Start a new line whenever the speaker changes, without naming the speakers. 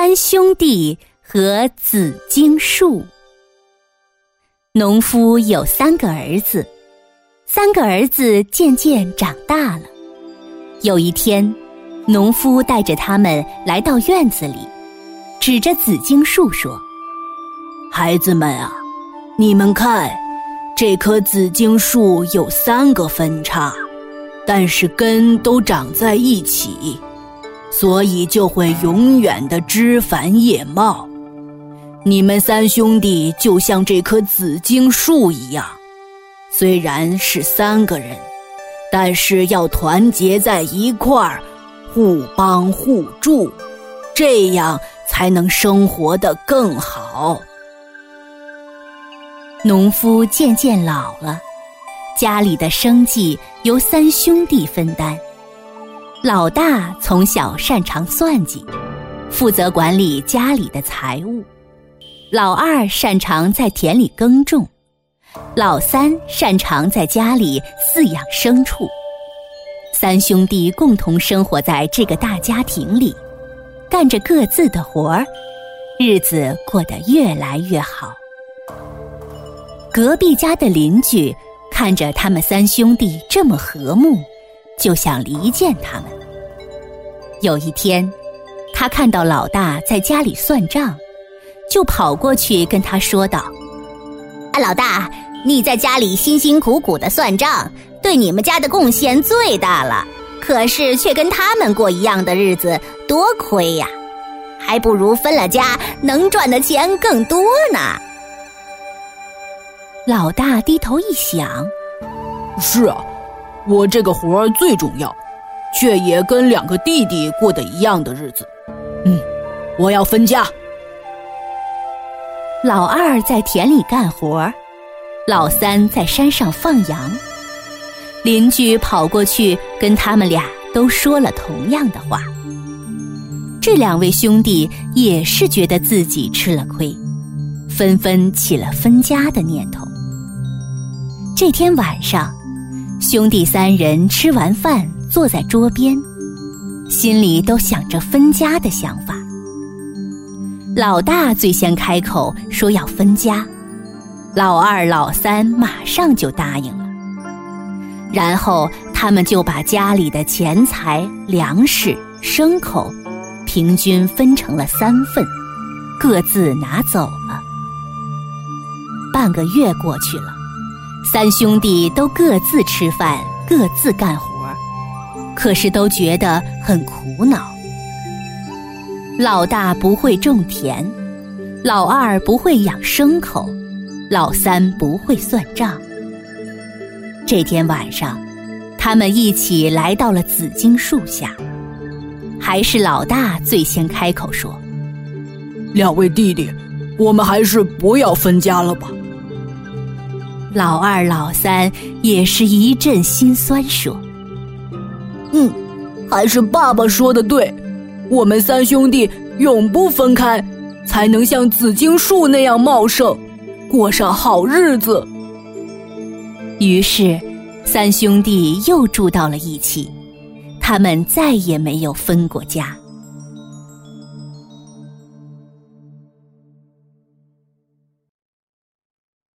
三兄弟和紫荆树。农夫有三个儿子，三个儿子渐渐长大了。有一天，农夫带着他们来到院子里，指着紫荆树说：“
孩子们啊，你们看，这棵紫荆树有三个分叉，但是根都长在一起。”所以就会永远的枝繁叶茂。你们三兄弟就像这棵紫荆树一样，虽然是三个人，但是要团结在一块儿，互帮互助，这样才能生活的更好。
农夫渐渐老了，家里的生计由三兄弟分担。老大从小擅长算计，负责管理家里的财务；老二擅长在田里耕种；老三擅长在家里饲养牲畜。三兄弟共同生活在这个大家庭里，干着各自的活儿，日子过得越来越好。隔壁家的邻居看着他们三兄弟这么和睦。就想离间他们。有一天，他看到老大在家里算账，就跑过去跟他说道：“
啊，老大，你在家里辛辛苦苦的算账，对你们家的贡献最大了。可是却跟他们过一样的日子，多亏呀！还不如分了家，能赚的钱更多呢。”
老大低头一想：“
是啊。”我这个活儿最重要，却也跟两个弟弟过的一样的日子。嗯，我要分家。
老二在田里干活，老三在山上放羊。邻居跑过去跟他们俩都说了同样的话。这两位兄弟也是觉得自己吃了亏，纷纷起了分家的念头。这天晚上。兄弟三人吃完饭，坐在桌边，心里都想着分家的想法。老大最先开口说要分家，老二、老三马上就答应了。然后他们就把家里的钱财、粮食、牲口，平均分成了三份，各自拿走了。半个月过去了。三兄弟都各自吃饭，各自干活，可是都觉得很苦恼。老大不会种田，老二不会养牲口，老三不会算账。这天晚上，他们一起来到了紫荆树下，还是老大最先开口说：“
两位弟弟，我们还是不要分家了吧。”
老二、老三也是一阵心酸，说：“
嗯，还是爸爸说的对，我们三兄弟永不分开，才能像紫荆树那样茂盛，过上好日子。”
于是，三兄弟又住到了一起，他们再也没有分过家。